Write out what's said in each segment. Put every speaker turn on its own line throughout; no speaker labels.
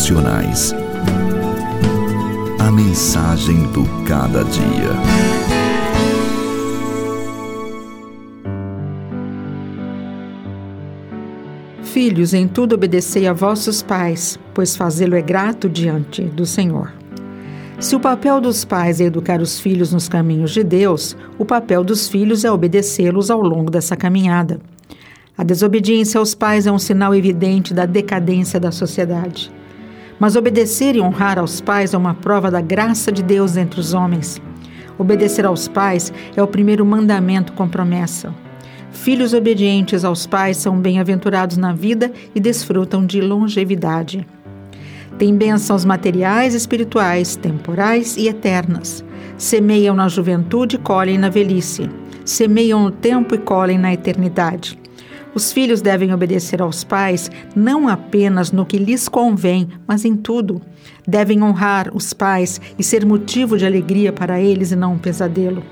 Devocionais. A mensagem do cada dia.
Filhos, em tudo obedecei a vossos pais, pois fazê-lo é grato diante do Senhor. Se o papel dos pais é educar os filhos nos caminhos de Deus, o papel dos filhos é obedecê-los ao longo dessa caminhada. A desobediência aos pais é um sinal evidente da decadência da sociedade. Mas obedecer e honrar aos pais é uma prova da graça de Deus entre os homens. Obedecer aos pais é o primeiro mandamento com promessa. Filhos obedientes aos pais são bem-aventurados na vida e desfrutam de longevidade. Têm bênçãos materiais, espirituais, temporais e eternas. Semeiam na juventude e colhem na velhice. Semeiam no tempo e colhem na eternidade. Os filhos devem obedecer aos pais não apenas no que lhes convém, mas em tudo. Devem honrar os pais e ser motivo de alegria para eles e não um pesadelo.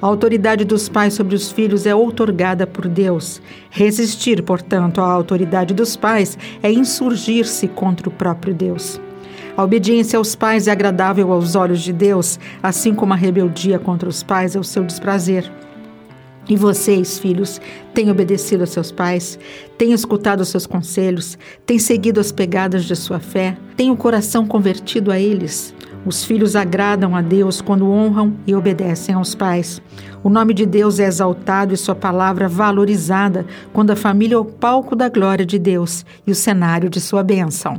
A autoridade dos pais sobre os filhos é outorgada por Deus. Resistir, portanto, à autoridade dos pais é insurgir-se contra o próprio Deus. A obediência aos pais é agradável aos olhos de Deus, assim como a rebeldia contra os pais é o seu desprazer. E vocês, filhos, têm obedecido a seus pais, têm escutado os seus conselhos, têm seguido as pegadas de sua fé, têm o coração convertido a eles. Os filhos agradam a Deus quando honram e obedecem aos pais. O nome de Deus é exaltado e sua palavra valorizada quando a família é o palco da glória de Deus e o cenário de sua bênção.